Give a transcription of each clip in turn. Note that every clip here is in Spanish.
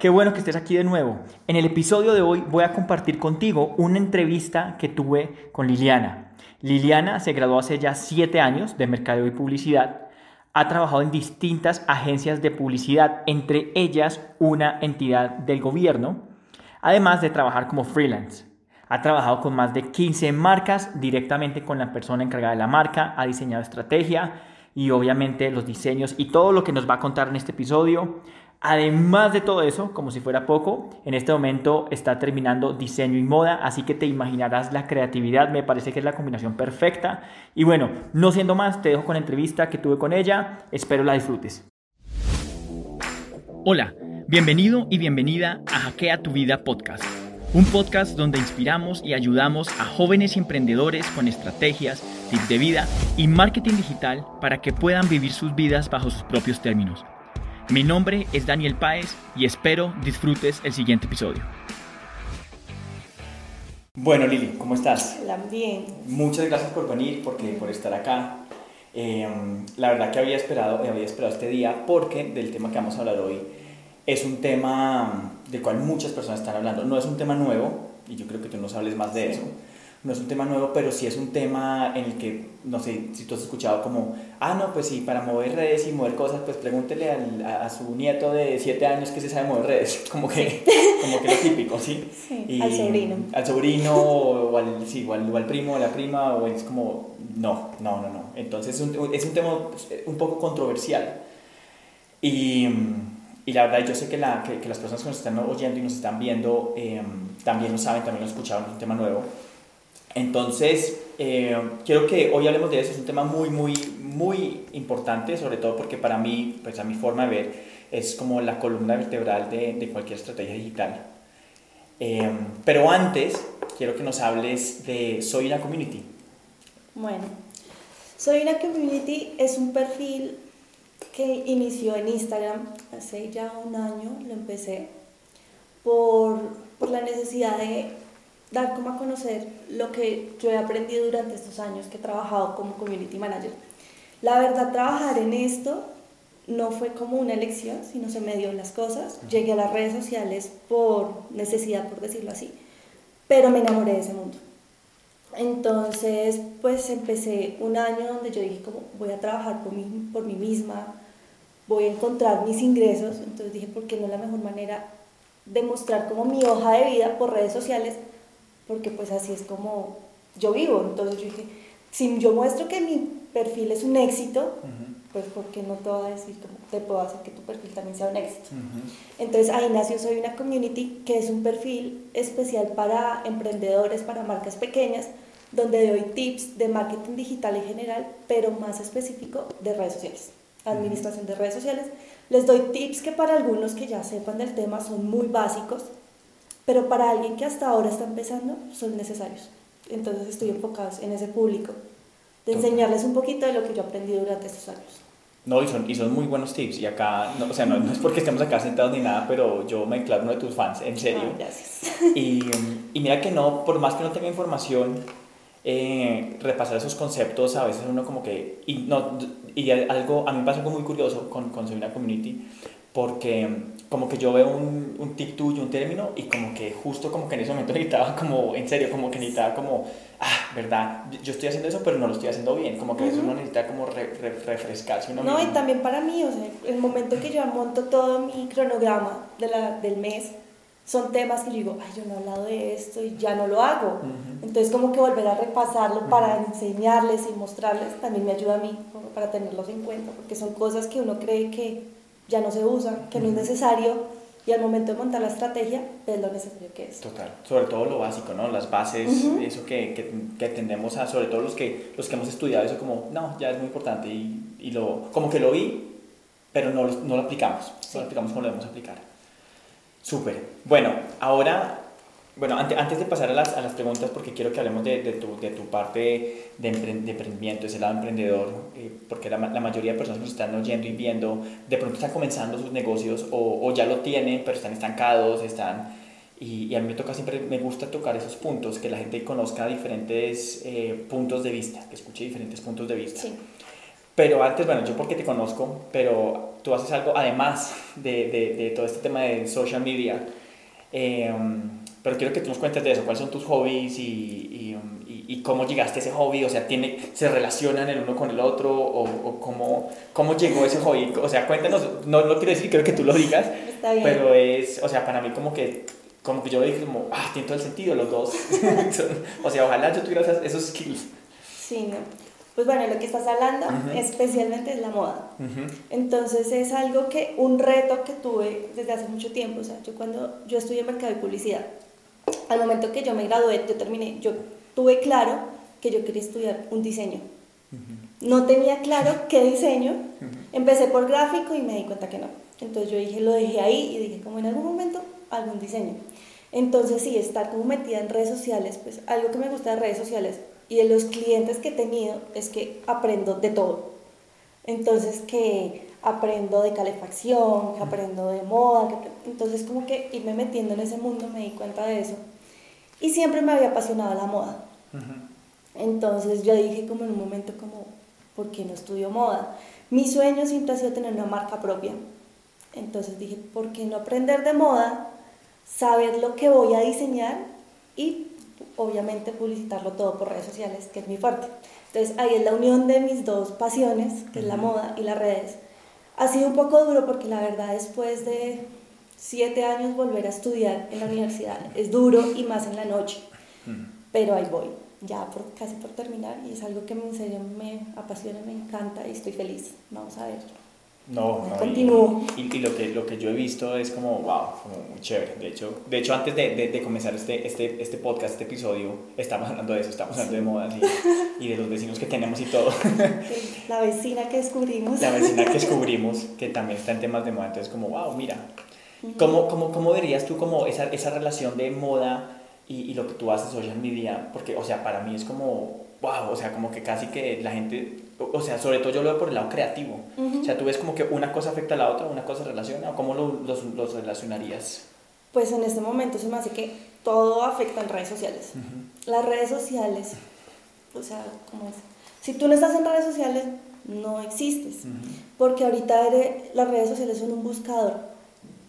qué bueno que estés aquí de nuevo. En el episodio de hoy voy a compartir contigo una entrevista que tuve con Liliana. Liliana se graduó hace ya siete años de Mercadeo y Publicidad. Ha trabajado en distintas agencias de publicidad, entre ellas una entidad del gobierno, además de trabajar como freelance. Ha trabajado con más de 15 marcas directamente con la persona encargada de la marca, ha diseñado estrategia y obviamente los diseños y todo lo que nos va a contar en este episodio. Además de todo eso, como si fuera poco, en este momento está terminando diseño y moda, así que te imaginarás la creatividad, me parece que es la combinación perfecta. Y bueno, no siendo más, te dejo con la entrevista que tuve con ella, espero la disfrutes. Hola, bienvenido y bienvenida a Hackea tu Vida Podcast, un podcast donde inspiramos y ayudamos a jóvenes emprendedores con estrategias, tips de vida y marketing digital para que puedan vivir sus vidas bajo sus propios términos. Mi nombre es Daniel Páez y espero disfrutes el siguiente episodio. Bueno, Lili, ¿cómo estás? Hola, bien. Muchas gracias por venir, porque, por estar acá. Eh, la verdad que había esperado, había esperado este día porque del tema que vamos a hablar hoy es un tema del cual muchas personas están hablando. No es un tema nuevo, y yo creo que tú nos hables más de eso no es un tema nuevo, pero sí es un tema en el que, no sé, si tú has escuchado como, ah, no, pues sí, para mover redes y mover cosas, pues pregúntele al, a, su nieto de 7 años que se sabe mover redes, como que, como que lo típico, ¿sí? sí al sobrino. Al sobrino, o al, sí, o al, primo, o la prima, o es como, no, no, no, no. Entonces es un, es un tema un poco controversial. Y, y la verdad, yo sé que, la, que, las personas que nos están oyendo y nos están viendo eh, también lo saben, también lo escucharon, es un tema nuevo. Entonces, eh, quiero que hoy hablemos de eso. Es un tema muy, muy, muy importante, sobre todo porque para mí, pues a mi forma de ver, es como la columna vertebral de, cualquier estrategia digital. Eh, pero antes, quiero que nos hables de Soy una Community. Bueno, Soy una Community es un perfil que inició en Instagram hace ya un año, lo empecé, por, por la necesidad de dar como a conocer lo que yo he aprendido durante estos años que he trabajado como community manager. La verdad, trabajar en esto no fue como una elección, sino se me dio las cosas. Llegué a las redes sociales por necesidad, por decirlo así, pero me enamoré de ese mundo. Entonces, pues empecé un año donde yo dije, como voy a trabajar por mí, por mí misma, voy a encontrar mis ingresos. Entonces dije, ¿por qué no la mejor manera de mostrar como mi hoja de vida por redes sociales? Porque pues así es como yo vivo. Entonces yo dije, si yo muestro que mi perfil es un éxito, pues ¿por qué no te voy a decir cómo te puedo hacer que tu perfil también sea un éxito? Entonces ahí nació Soy una Community, que es un perfil especial para emprendedores, para marcas pequeñas, donde doy tips de marketing digital en general, pero más específico de redes sociales, administración de redes sociales. Les doy tips que para algunos que ya sepan del tema son muy básicos, pero para alguien que hasta ahora está empezando son necesarios. Entonces estoy enfocado en ese público, de enseñarles un poquito de lo que yo aprendí durante estos años. No, y son, y son muy buenos tips. Y acá, no, o sea, no, es porque estemos acá sentados ni nada, pero yo me declaro uno de tus fans, en serio. Ah, gracias. Y, y, mira que no, por más que no tenga información, eh, repasar esos conceptos a veces uno como que... Y, no, y algo, a mí me pasa algo muy curioso con, con una Community, porque como que yo veo un, un tip tuyo, un término, y como que justo como que en ese momento necesitaba como, en serio, como que necesitaba como, ah, verdad, yo estoy haciendo eso, pero no lo estoy haciendo bien, como que eso uno necesita como refrescarse uno No, y también para mí, o sea, el momento que yo monto todo mi cronograma de la, del mes, son temas que yo digo, ay, yo no he hablado de esto y ya no lo hago. Entonces, como que volver a repasarlo para enseñarles y mostrarles también me ayuda a mí, como para tenerlos en cuenta, porque son cosas que uno cree que ya no se usa, que no es necesario y al momento de montar la estrategia es lo necesario que es. Total, sobre todo lo básico, ¿no? Las bases, eso que, que, que, tendemos a, sobre todo los que, los que hemos estudiado eso como, no, ya es muy importante y, y lo, como que lo vi, pero no no lo aplicamos, no lo aplicamos como lo debemos aplicar. Súper. Bueno, ahora bueno, antes, antes de pasar a las, a las, preguntas, porque quiero que hablemos de, de, tu, de tu, parte de, emprendimiento, ese lado emprendedor, eh, porque la, la, mayoría de personas que nos están oyendo y viendo, de pronto están comenzando sus negocios o, o ya lo tienen, pero están estancados, están... Y, y, a mí me toca siempre, me gusta tocar esos puntos, que la gente conozca diferentes eh, puntos de vista, que escuche diferentes puntos de vista. Sí. Pero antes, bueno, yo porque te conozco, pero tú haces algo además de, de, de todo este tema de social media. Eh, pero quiero que tú nos cuentes de eso, cuáles son tus hobbies y, y, y, cómo llegaste a ese hobby, o sea, tiene, ¿se relacionan el uno con el otro o, o cómo, cómo, llegó ese hobby? O sea, cuéntanos, no lo quiero decir, quiero que tú lo digas, Está bien. pero es, o sea, para mí como que, como que yo dije como, ah, tiene todo el sentido los dos, o sea, ojalá yo tuviera esos, esos skills. Sí, no. Pues bueno, lo que estás hablando Uh -huh. especialmente es la moda. Uh -huh. Entonces es algo que, un reto que tuve desde hace mucho tiempo. O sea, yo cuando yo estudié mercado y publicidad, al momento que yo me gradué, yo terminé, yo tuve claro que yo quería estudiar un diseño. Uh -huh. No tenía claro qué diseño. Uh -huh. Empecé por gráfico y me di cuenta que no. Entonces yo dije, lo dejé ahí y dije, como en algún momento, algún diseño. Entonces sí, estar como metida en redes sociales, pues algo que me gusta de redes sociales y de los clientes que he tenido es que aprendo de todo. Entonces que aprendo de calefacción, que aprendo de moda, que, entonces como que irme metiendo en ese mundo me di cuenta de eso. Y siempre me había apasionado la moda. Uh -huh. Entonces yo dije como en un momento como, ¿por qué no estudio moda? Mi sueño siempre ha sido tener una marca propia. Entonces dije, ¿por qué no aprender de moda? Saber lo que voy a diseñar y obviamente publicitarlo todo por redes sociales, que es mi fuerte. Entonces ahí es la unión de mis dos pasiones, que es la moda y las redes. Ha sido un poco duro porque la verdad después de siete años volver a estudiar en la universidad es duro y más en la noche, pero ahí voy, ya por, casi por terminar y es algo que en serio me apasiona, me encanta y estoy feliz. Vamos a ver. No, no continúo. Y, y, y, lo, que, lo que yo he visto es como, wow, como muy chévere. De hecho, de hecho antes de, de, de comenzar este, este, este podcast, este episodio, estamos hablando de eso, estamos hablando de modas y, y, de los vecinos que tenemos y todo. La vecina que descubrimos. La vecina que descubrimos, que también está en temas de moda. Entonces, como, wow, mira. ¿Cómo, cómo, cómo dirías tú como esa, esa relación de moda y, y lo que tú haces social media? Porque, o sea, para mí es como, wow, o sea, como que casi que la gente, o sea, sobre todo yo lo veo por el lado creativo. Uh -huh. O sea, tú ves como que una cosa afecta a la otra, una cosa relaciona, o cómo lo, los, los, relacionarías? Pues en este momento se me hace que todo afecta en redes sociales. Uh -huh. Las redes sociales, o sea, ¿cómo es? Si tú no estás en redes sociales, no existes. Uh -huh. Porque ahorita eres, las redes sociales son un buscador.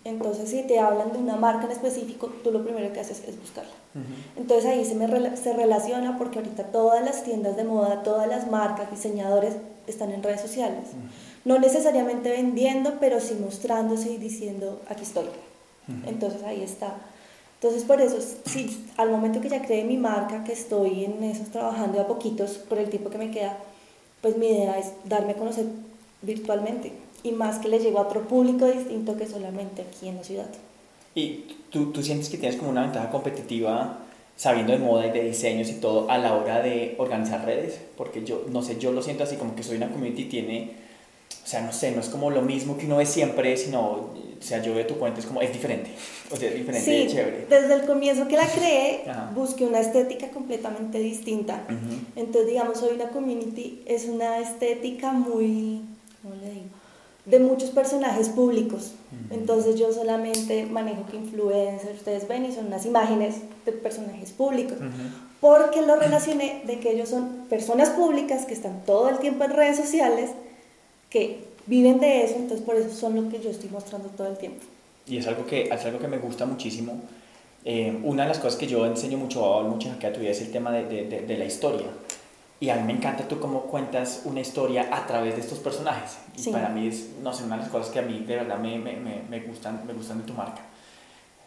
Entonces, si te hablan de una marca en específico, tú lo primero que haces es buscarla. Uh -huh. Entonces ahí se, me re se relaciona porque ahorita todas las tiendas de moda, todas las marcas, diseñadores están en redes sociales. Uh -huh. No necesariamente vendiendo, pero sí mostrándose y diciendo, aquí estoy. Uh -huh. Entonces ahí está. Entonces por eso, sí, al momento que ya creé mi marca, que estoy en eso trabajando a poquitos por el tiempo que me queda, pues mi idea es darme a conocer virtualmente y más que le llego a otro público distinto que solamente aquí en la ciudad. ¿Y tú, tú sientes que tienes como una ventaja competitiva sabiendo de moda y de diseños y todo a la hora de organizar redes? Porque yo, no sé, yo lo siento así como que soy una community tiene, o sea, no sé, no es como lo mismo que uno ve siempre, sino, o sea, yo veo tu cuenta, es como, es diferente, o sea, es diferente, sí, es chévere. desde el comienzo que la creé, busqué una estética completamente distinta. Uh -huh. Entonces, digamos, hoy una community es una estética muy, ¿cómo le digo? De muchos personajes públicos. Entonces yo solamente manejo que influencers, ustedes ven y son unas imágenes de personajes públicos. Uh -huh. Porque lo relacioné de que ellos son personas públicas que están todo el tiempo en redes sociales, que viven de eso, entonces por eso son lo que yo estoy mostrando todo el tiempo. Y es algo que, es algo que me gusta muchísimo. Eh, una de las cosas que yo enseño mucho, mucho en tu vida es el tema de, de, de, de la historia. Y a mí me encanta tú cómo cuentas una historia a través de estos personajes. Y sí. para mí es, no sé, una de las cosas que a mí de verdad me, me, me, gustan, me gustan de tu marca.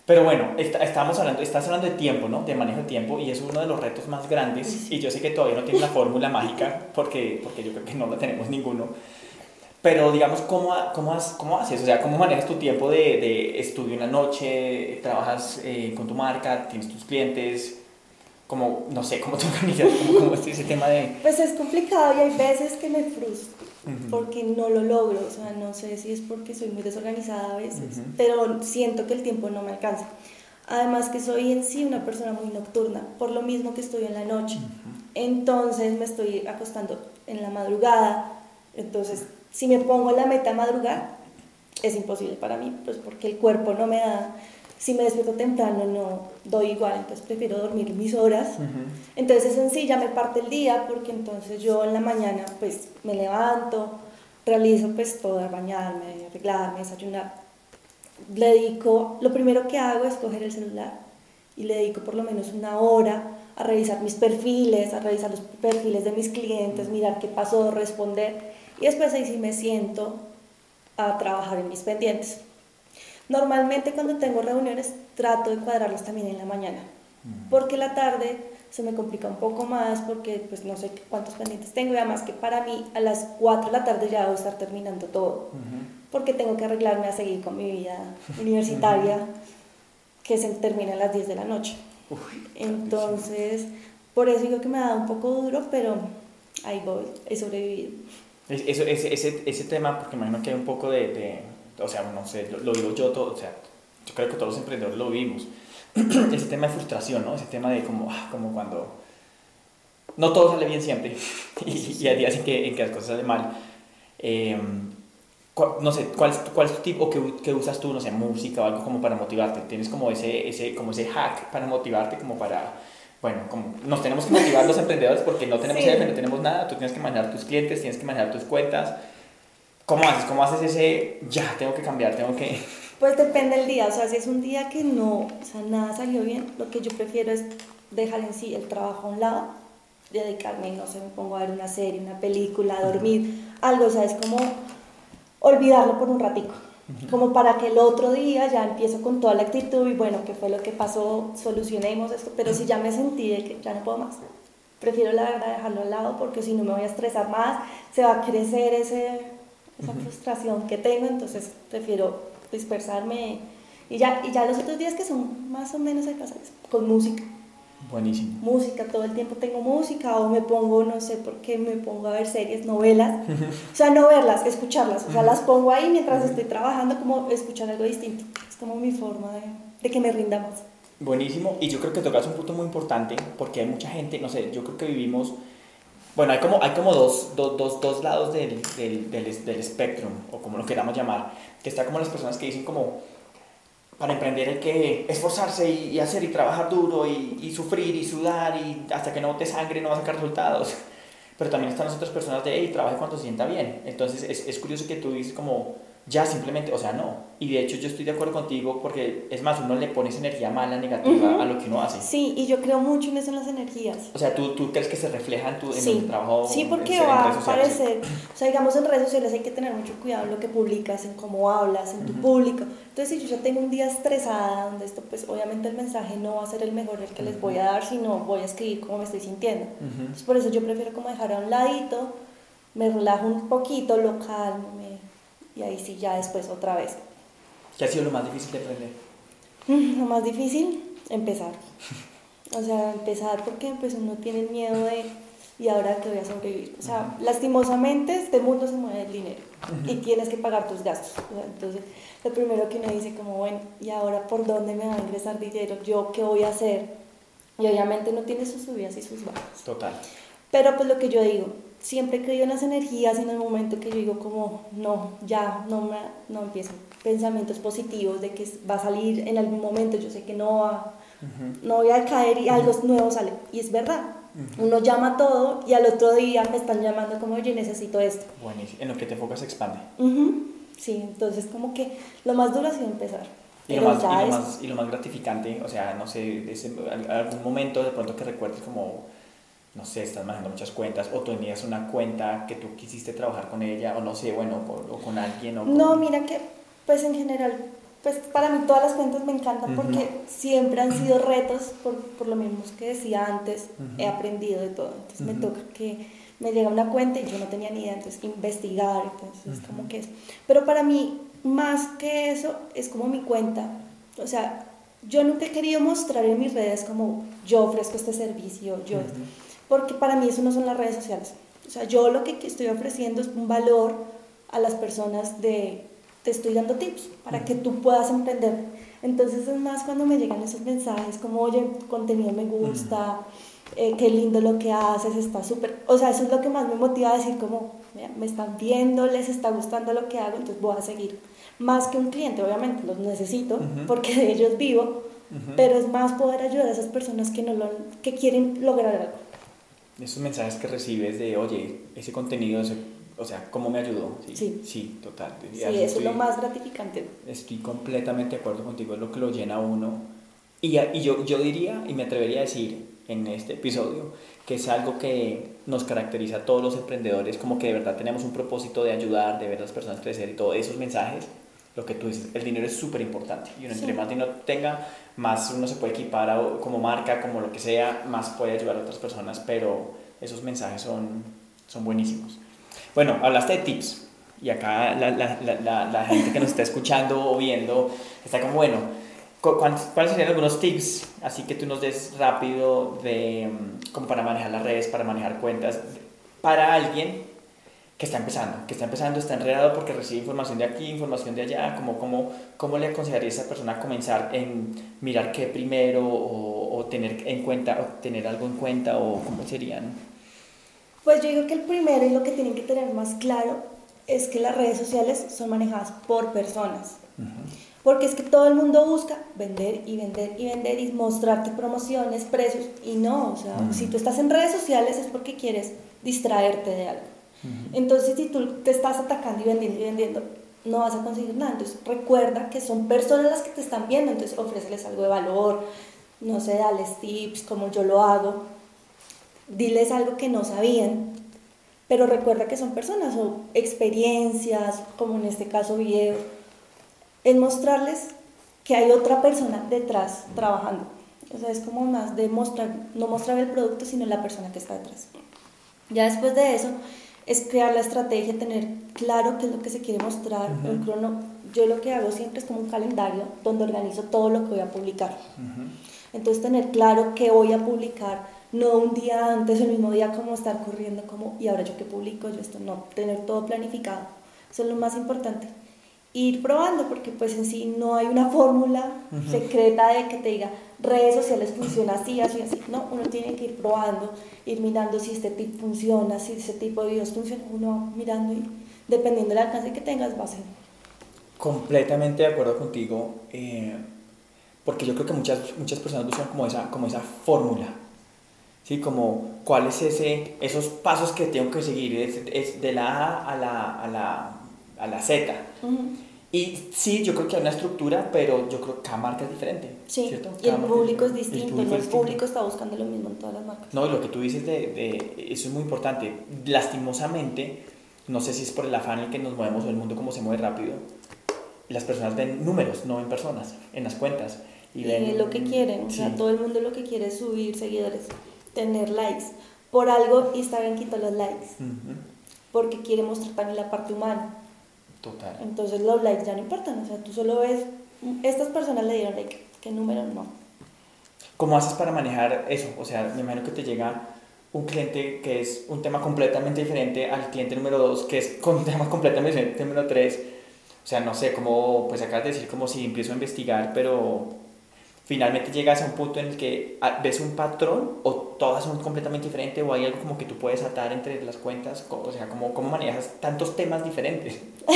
Pero bueno, está, estamos hablando, estás hablando de tiempo, ¿no? De manejo de tiempo y es uno de los retos más grandes. Sí. Y yo sé que todavía no tiene la fórmula mágica porque, porque yo creo que no la tenemos ninguno. Pero digamos, ¿cómo, cómo, cómo haces? O sea, ¿cómo manejas tu tiempo de, de estudio en la noche? ¿Trabajas eh, con tu marca? ¿Tienes tus clientes? Como, no sé, cómo te organizas, cómo, es ese tema de... Pues es complicado y hay veces que me frustro uh -huh. porque no lo logro, o sea, no sé si es porque soy muy desorganizada a veces, uh -huh. pero siento que el tiempo no me alcanza. Además que soy en sí una persona muy nocturna, por lo mismo que estoy en la noche. Uh -huh. Entonces me estoy acostando en la madrugada, entonces si me pongo la meta madrugar, es imposible para mí, pues porque el cuerpo no me da si me despierto temprano no doy igual, entonces prefiero dormir mis horas. Uh -huh. Entonces en sí ya me parte el día porque entonces yo en la mañana pues me levanto, realizo pues todo, bañarme, arreglarme, desayunar. Le dedico, lo primero que hago es coger el celular y le dedico por lo menos una hora a revisar mis perfiles, a revisar los perfiles de mis clientes, mirar qué pasó, responder y después ahí sí me siento a trabajar en mis pendientes. Normalmente cuando tengo reuniones trato de cuadrarlas también en la mañana, porque la tarde se me complica un poco más porque pues no sé cuántos pendientes tengo y además que para mí a las 4 de la tarde ya debo estar terminando todo, porque tengo que arreglarme a seguir con mi vida universitaria que se termina a las 10 de la noche. Entonces, por eso digo que me ha dado un poco duro, pero ahí voy, he sobrevivido. Eso, ese, ese, ese tema, porque imagino que hay un poco de, de o sea, no sé, lo, digo yo, todo, o sea, yo creo que todos los emprendedores lo vivimos, ese tema de frustración, ¿no? Ese tema de como, ah, como cuando no todo sale bien siempre y, hay días en que, en que las cosas salen mal. Eh, no sé, ¿cuál, cuál es tu tipo que, que, usas tú, no sé, música o algo como para motivarte? ¿Tienes como ese, ese, como ese hack para motivarte, como para, bueno, como nos tenemos que motivar los emprendedores porque no tenemos jefe, no tenemos nada, tú tienes que manejar tus clientes, tienes que manejar tus cuentas. ¿Cómo haces? ¿Cómo haces ese, ya, tengo que cambiar, tengo que... Pues depende del día, o sea, si es un día que no, o sea, nada salió bien, lo que yo prefiero es dejar en sí el trabajo a un lado, dedicarme, no sé, me pongo a ver una serie, una película, a dormir, algo, o sea, es como olvidarlo por un ratico, como para que el otro día ya empiezo con toda la actitud y bueno, ¿qué fue lo que pasó? Solucionemos esto, pero si ya me sentí de que ya no puedo más, prefiero la verdad dejarlo al lado porque si no me voy a estresar más, se va a crecer ese, esa frustración que tengo, entonces prefiero dispersarme y ya, y ya los otros días que son más o menos pasar con música Buenísimo. Música, todo el tiempo tengo música o me pongo, no sé por qué, me pongo a ver series, novelas. o sea, no verlas, escucharlas. O sea, las pongo ahí mientras estoy trabajando, como escuchar algo distinto. Es como mi forma de, de que me rinda más. Buenísimo. Y yo creo que tocas un punto muy importante porque hay mucha gente, no sé, yo creo que vivimos... Bueno, hay como, hay como dos, dos, dos, dos lados del, del, del, del espectro, o como lo queramos llamar, que está como las personas que dicen como, para emprender hay que esforzarse y, hacer y trabajar duro y, y, sufrir y sudar y hasta que no te sangre no va a sacar resultados. Pero también están las otras personas de, hey, trabaje cuando se sienta bien. Entonces es, es curioso que tú dices como, ya simplemente, o sea, no. Y de hecho yo estoy de acuerdo contigo porque es más, uno le pone esa energía mala, negativa a lo que uno hace. Sí, y yo creo mucho en eso en las energías. O sea, ¿tú, tú crees que se refleja en tu en el trabajo? Sí, porque va a aparecer, o sea, digamos en redes sociales hay que tener mucho cuidado en lo que publicas, en cómo hablas, en tu público. Entonces, si yo ya tengo un día estresada, donde esto, pues obviamente el mensaje no va a ser el mejor el que les voy a dar, sino voy a escribir cómo me estoy sintiendo. Entonces, por eso yo prefiero como dejar a un ladito, me relajo un poquito, lo calmo, me y ahí sí ya después otra vez. ¿Qué ha sido lo más difícil de aprender? Mm, lo más difícil, empezar. O sea, empezar porque pues uno tiene miedo de, ¿y ahora que voy a sobrevivir? O sea, lastimosamente este mundo se mueve el dinero y tienes que pagar tus gastos. entonces, lo primero que uno dice como, bueno, ¿y ahora por dónde me va a ingresar dinero? ¿Yo qué voy a hacer? Y obviamente no tiene sus subidas y sus bajas. Total. Pero pues lo que yo digo, siempre he creído en las energías y en el momento que yo digo como, no, ya, no, me, no empiezo pensamientos positivos de que va a salir en algún momento, yo sé que no va, no voy a caer y algo nuevo sale. Y es verdad, uno llama todo y al otro día me están llamando como, oye, necesito esto. Buenísimo, en lo que te enfocas expande. Sí, entonces como que lo más duro ha sido empezar. Y lo, más, y, lo más, y lo más gratificante, o sea, no sé, ese, algún momento de pronto que recuerdes como no sé, estás manejando muchas cuentas o tenías una cuenta que tú quisiste trabajar con ella o no sé, bueno, o, con alguien. O No, mira que, pues en general, pues para mí todas las cuentas me encantan porque siempre han sido retos, por, por lo mismo que decía antes, he aprendido de todo. Entonces me toca que me llega una cuenta y yo no tenía ni idea, entonces investigar, entonces como que es. Pero para mí, más que eso, es como mi cuenta. O sea, yo nunca he querido mostrar en mis redes como yo ofrezco este servicio, yo porque para mí eso no son las redes sociales. O sea, yo lo que estoy ofreciendo es un valor a las personas de, te estoy dando tips para que tú puedas emprender. Entonces es más cuando me llegan esos mensajes como, oye, contenido me gusta, eh, qué lindo lo que haces, está súper... O sea, eso es lo que más me motiva a decir como, me están viendo, les está gustando lo que hago, entonces voy a seguir. Más que un cliente, obviamente, los necesito porque de ellos vivo, pero es más poder ayudar a esas personas que, no lo, que quieren lograr algo esos mensajes que recibes de, oye, ese contenido, o sea, cómo me ayudó. Sí, Sí. sí total. Sí, eso es lo más gratificante. Estoy completamente de acuerdo contigo, es lo que lo llena a uno. Y, y yo, yo diría, y me atrevería a decir en este episodio, que es algo que nos caracteriza a todos los emprendedores, como que de verdad tenemos un propósito de ayudar, de ver a las personas crecer y todos esos mensajes. Lo que tú dices, el dinero es súper importante. Y uno, entre Sí. más dinero tenga, más uno se puede equipar a- como marca, como lo que sea, más puede ayudar a otras personas, pero esos mensajes son, son buenísimos. Bueno, hablaste de tips y acá la, la, la, gente que nos está escuchando o viendo está como, bueno, ¿cuáles serían algunos tips? Así que tú nos des rápido de, mm, como para manejar las redes, para manejar cuentas, para alguien que está empezando, que está empezando, está enredado porque recibe información de aquí, información de allá, como, como, ¿cómo le aconsejaría a esa persona comenzar en mirar qué primero o, o tener en cuenta, o tener algo en cuenta o cómo serían? Pues yo digo que el primero y lo que tienen que tener más claro es que las redes sociales son manejadas por personas. Porque es que todo el mundo busca vender y vender y vender y mostrarte promociones, precios y no, o sea, si tú estás en redes sociales es porque quieres distraerte de algo. Entonces, si tú te estás atacando y vendiendo y vendiendo, no vas a conseguir nada. Entonces, recuerda que son personas las que te están viendo, entonces ofréceles algo de valor, no sé, dales tips, como yo lo hago, diles algo que no sabían, pero recuerda que son personas o experiencias, como en este caso videos, es mostrarles que hay otra persona detrás trabajando. O sea, es como más de mostrar, no mostrar el producto, sino la persona que está detrás. Ya después de eso, es crear la estrategia, tener claro qué es lo que se quiere mostrar. Ujú. un crono, yo lo que hago siempre es como un calendario donde organizo todo lo que voy a publicar. Entonces tener claro qué voy a publicar, no un día antes, el mismo día como estar corriendo como, y ahora yo qué publico, yo esto, no, tener todo planificado. Eso es lo más importante. Ir probando, porque pues en sí no hay una fórmula secreta de que te diga redes sociales funciona así, así, así. No, uno tiene que ir probando, ir mirando si este tip funciona, si ese tipo de videos funciona, uno va mirando y dependiendo del alcance que tengas va a ser. Completamente de acuerdo contigo, eh, porque yo creo que muchas, muchas personas buscan como esa, como esa fórmula, ¿sí? Como cuál es ese, esos pasos que tengo que seguir, es, es de la A a la, a la, a la Z. Ujú. Y sí, yo creo que hay una estructura, pero yo creo que cada marca es diferente, Sí, ¿cierto? y el público es diferente. El distinto, público no es el distinto. público está buscando lo mismo en todas las marcas. No, y lo que tú dices de, de- eso es muy importante. Lastimosamente, no sé si es por el afán en el que nos movemos o el mundo como se mueve rápido, las personas ven números, no ven personas en las cuentas. Y, ven, lo que quieren, o sea, sí. todo el mundo lo que quiere es subir seguidores, tener likes. Por algo Instagram quitó los likes, Ujú, porque quiere mostrar también la parte humana. Total. Entonces los likes ya no importan, o sea, tú solo ves, "Mm, estas personas le dieron like, ¿qué número? No. ¿Cómo haces para manejar eso? O sea, me imagino que te llega un cliente que es un tema completamente diferente al cliente número 2, que es con un tema completamente diferente al número 3. O sea, no sé, cómo, pues acabas de decir como si empiezo a investigar, pero finalmente llegas a un punto en el que ah, ves un patrón o todas son completamente diferentes o hay algo como que tú puedes atar entre las cuentas, o sea, ¿cómo, cómo manejas tantos temas diferentes?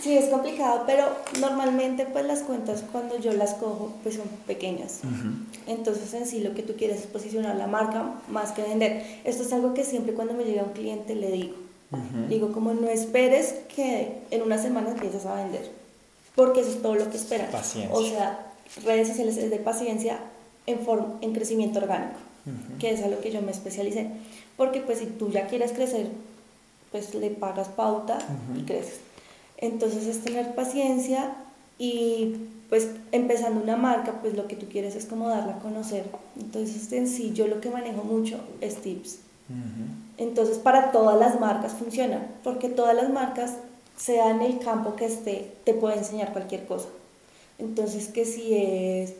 Sí, es complicado, pero normalmente pues las cuentas cuando yo las cojo pues son pequeñas. Entonces en sí lo que tú quieres es posicionar la marca más que vender. Esto es algo que siempre cuando me llega un cliente le digo. Ujú. Digo como no esperes que en una semana empieces a vender, porque eso es todo lo que esperan. Paciencia. O sea, redes sociales es de paciencia en, en crecimiento orgánico, Ujú. que es a lo que yo me especialicé. Porque pues si tú ya quieres crecer, pues le pagas pauta y creces. Entonces es tener paciencia y pues empezando una marca, pues lo que tú quieres es como darla a conocer. Entonces en sí yo lo que manejo mucho es tips. Entonces para todas las marcas funciona, porque todas las marcas, sea en el campo que esté, te puede enseñar cualquier cosa. Entonces que si es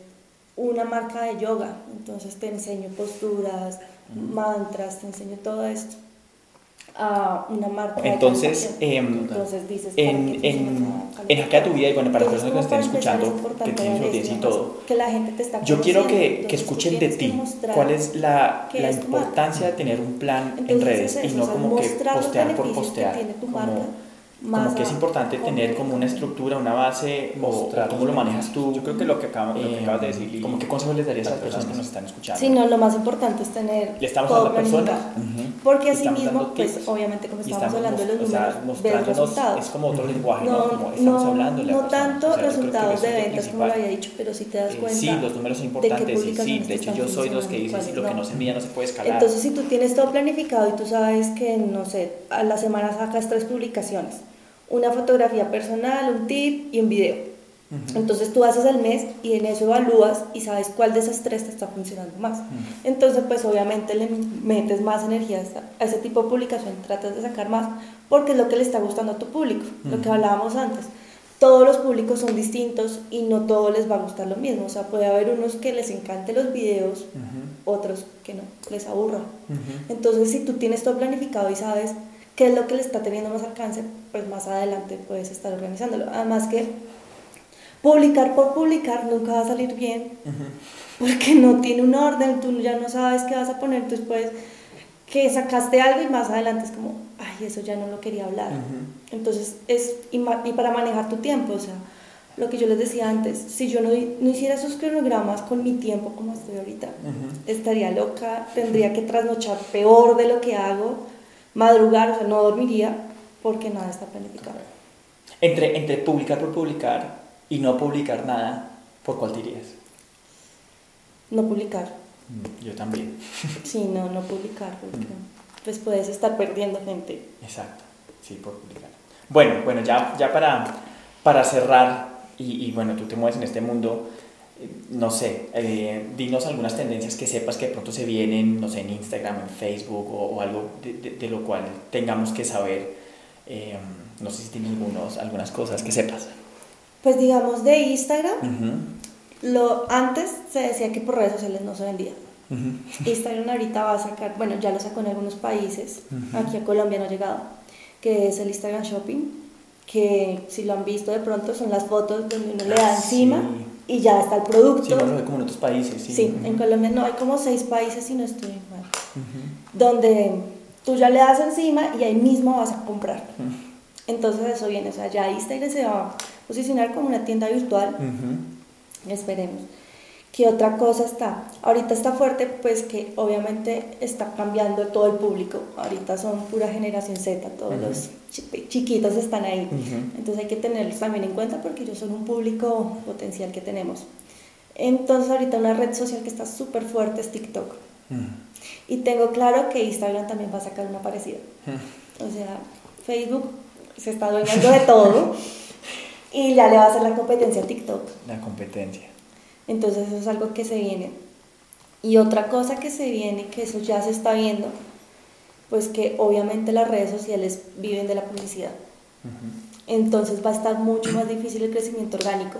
una marca de yoga, entonces te enseño posturas, mantras, te enseño todo esto. A una marca de Entonces, alimentación. em, entonces dices, ¿para en, en, en Hackea tu vida y bueno, para las personas que nos estén es escuchando, que tienen su audiencia y todo, que la gente te está yo quiero que, que escuchen de ti cuál es la, la es importancia de tener un plan en redes es y no como que postear por beneficios que postear. tiene tu como- marca, más como que es importante tener como una estructura, una base, o, o cómo lo manejas tú. Yo creo que lo que, acabas, lo que Eh, acabas de decir, como qué consejos les darías a las personas que nos están escuchando. Sí, no, lo más importante es tener Le estamos todo dando a personas planificado. Ujú. Porque y así mismo, pues obviamente como estamos hablando de los o sea, números, mostrándonos, resultados. es como otro lenguaje, ¿no? No, Como estamos no, hablando no tanto resultados de ventas como lo había dicho, pero si te das Eh, cuenta. sí, los números son de importantes, sí, sí, de hecho yo soy de los que dicen, lo que no se mide no se puede escalar. Entonces, si tú tienes todo planificado y tú sabes que, no sé, a la semana sacas tres publicaciones, una fotografía personal, un tip y un video. Entonces tú haces el mes y en eso evalúas y sabes cuál de esas tres te está funcionando más. Entonces, pues obviamente le metes más energía a ese tipo de publicación, tratas de sacar más porque es lo que le está gustando a tu público, lo que hablábamos antes. Todos los públicos son distintos y no todos les va a gustar lo mismo. O sea, puede haber unos que les encanten los videos, otros que no, les aburra. Entonces, si tú tienes todo planificado y sabes qué es lo que le está teniendo más alcance, pues más adelante puedes estar organizándolo. Además que publicar por publicar nunca va a salir bien, porque no tiene un orden, tú ya no sabes qué vas a poner, entonces puedes que sacaste algo y más adelante es como, ay, eso ya no lo quería hablar. Entonces, es, y, y para manejar tu tiempo, o sea, lo que yo les decía antes, si yo no, no hiciera esos cronogramas con mi tiempo como estoy ahorita, estaría loca, tendría que trasnochar peor de lo que hago, madrugar, o sea, no dormiría porque nada está planificado. Entre, entre publicar por publicar y no publicar nada, ¿por cuál te irías? No publicar, Yo también. sí, no, no publicar, porque pues puedes estar perdiendo gente. Exacto, sí, por publicar. Bueno, bueno, ya, ya para, para cerrar, y, y bueno, tú te mueves en este mundo, no sé, eh, dinos algunas tendencias que sepas que de pronto se vienen, no sé, en Instagram, en Facebook o, o algo de, de- de lo cual tengamos que saber. Eh, no sé si tienes algunos, algunas cosas que sepas. Pues digamos de Instagram, lo, antes se decía que por redes sociales no se vendía. Instagram ahorita va a sacar, bueno, ya lo sacó en algunos países, aquí a Colombia no ha llegado, que es el Instagram Shopping, que si lo han visto de pronto son las fotos donde uno le da Ah, encima sí. Y ya está el Sí, producto. no lo ve como en otros países, sí. Sí, en Colombia no, hay como seis países si no estoy mal, donde tú ya le das encima y ahí mismo vas a comprar. Entonces eso viene, o sea, ya Instagram se va a posicionar como una tienda virtual Esperemos. ¿Qué otra cosa está? Ahorita está fuerte, pues que obviamente está cambiando todo el público. Ahorita son pura generación Z, todos los chi- chiquitos están ahí. Entonces hay que tenerlos también en cuenta porque ellos son un público potencial que tenemos. Entonces ahorita una red social que está súper fuerte es TikTok. Y tengo claro que Instagram también va a sacar una parecida. O sea, Facebook se está adueñando de todo y ya le va a hacer la competencia a TikTok. La competencia. Entonces eso es algo que se viene. Y otra cosa que se viene, que eso ya se está viendo, pues que obviamente las redes sociales viven de la publicidad. Entonces va a estar mucho más difícil el crecimiento orgánico.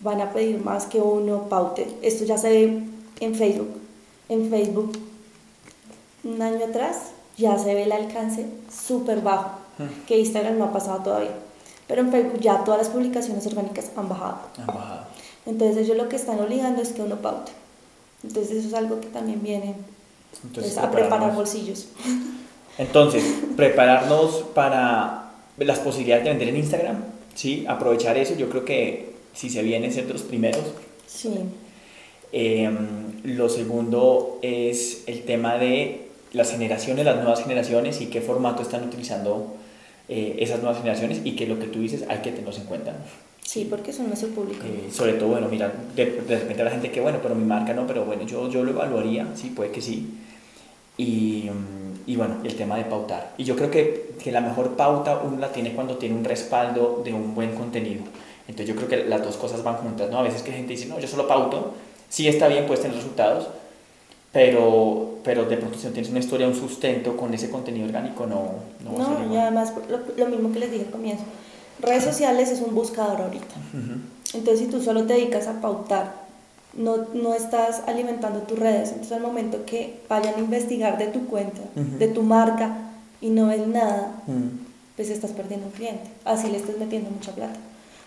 Van a pedir más que uno paute. Esto ya se ve en Facebook. En Facebook, un año atrás, ya se ve el alcance súper bajo, que Instagram no ha pasado todavía. Pero en Facebook ya todas las publicaciones orgánicas han bajado. Han bajado. Entonces ellos lo que están obligando es que uno paute. Entonces eso es algo que también viene Entonces, pues, a preparar bolsillos. Entonces, prepararnos para las posibilidades de vender en Instagram, ¿sí? Aprovechar eso, yo creo que si se viene ser de los primeros. Sí, Eh, lo segundo es el tema de las generaciones, las nuevas generaciones y qué formato están utilizando eh, esas nuevas generaciones y que lo que tú dices hay que tenerlos en cuenta. Sí, porque son nuestro público. Eh, sobre todo, bueno, mira, de, de repente la gente que, bueno, pero mi marca no, pero bueno, yo, yo lo evaluaría, sí, puede que sí. Y, mm, y bueno, el tema de pautar. Y yo creo que, que la mejor pauta uno la tiene cuando tiene un respaldo de un buen contenido. Entonces yo creo que las dos cosas van juntas, ¿no? A veces que gente dice, no, yo solo pauto, sí está bien, puedes tener resultados, pero, pero de pronto si no tienes una historia, un sustento con ese contenido orgánico, no, no No, y además lo, lo mismo que les dije al comienzo. Redes sociales es un buscador ahorita. Entonces si tú solo te dedicas a pautar, no, no estás alimentando tus redes, entonces al momento que vayan a investigar de tu cuenta, de tu marca y no ven nada, Mm. pues estás perdiendo un cliente. Así le estés metiendo mucha plata.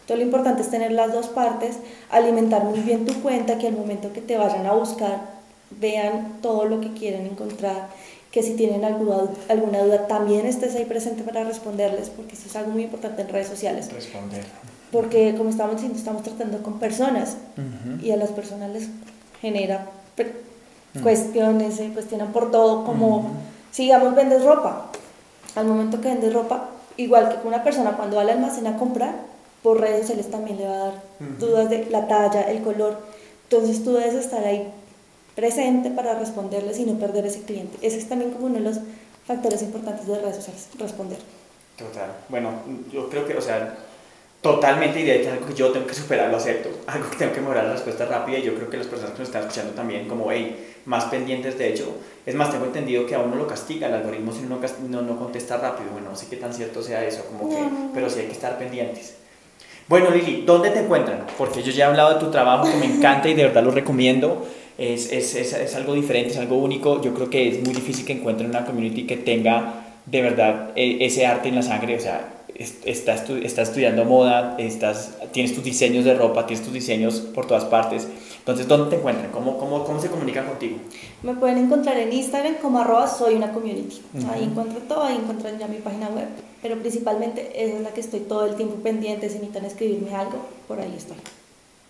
Entonces lo importante es tener las dos partes, alimentar muy bien tu cuenta, que al momento que te vayan a buscar vean todo lo que quieren encontrar que si tienen alguna, alguna duda también estés ahí presente para responderles, porque eso es algo muy importante en redes sociales. Responder. Porque como estamos diciendo, estamos tratando con personas y a las personas les genera cuestiones, se cuestionan por todo, como si digamos vendes ropa, al momento que vendes ropa, igual que una persona cuando va al almacén a comprar, por redes sociales también le va a dar dudas de la talla, el color, entonces tú debes estar ahí presente para responderles y no perder ese cliente. Ese es también como uno de los factores importantes de redes sociales, responder. Total. Bueno, yo creo que, o sea, totalmente directo, algo que yo tengo que superar, lo acepto, algo que tengo que mejorar la respuesta rápida y yo creo que las personas que nos están escuchando también, como, hey, más pendientes, de hecho, es más, tengo entendido que a uno lo castiga el algoritmo si uno no, no contesta rápido, bueno, no sé qué tan cierto sea eso, como que, pero sí hay que estar pendientes. Bueno, Lili, ¿dónde te encuentran? Porque yo ya he hablado de tu trabajo que me encanta y de verdad lo recomiendo. Es, es, es, es, algo diferente, es algo único. Yo creo que es muy difícil que encuentren una community que tenga de verdad e, ese arte en la sangre. O sea, estás, estás estudiando moda, estás, tienes tus diseños de ropa, tienes tus diseños por todas partes. Entonces, ¿dónde te encuentran? ¿Cómo, cómo, cómo se comunican contigo? Me pueden encontrar en Instagram como arroba soy una community. Ahí encuentro todo, ahí encuentran ya mi página web. Pero principalmente esa es la que estoy todo el tiempo pendiente. Si necesitan escribirme algo, por ahí estoy.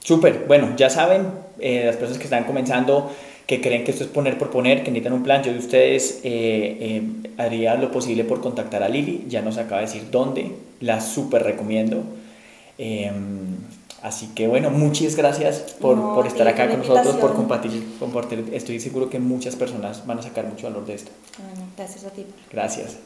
Súper, bueno, ya saben, eh, las personas que están comenzando, que creen que esto es poner por poner, que necesitan un plan, yo de ustedes eh, eh, haría lo posible por contactar a Lili, ya nos acaba de decir dónde, la súper recomiendo. Em, así que bueno, muchas gracias por, No, por estar acá con nosotros, por compartir, compartir. Estoy seguro que muchas personas van a sacar mucho valor de esto. Bueno, gracias a ti. Gracias.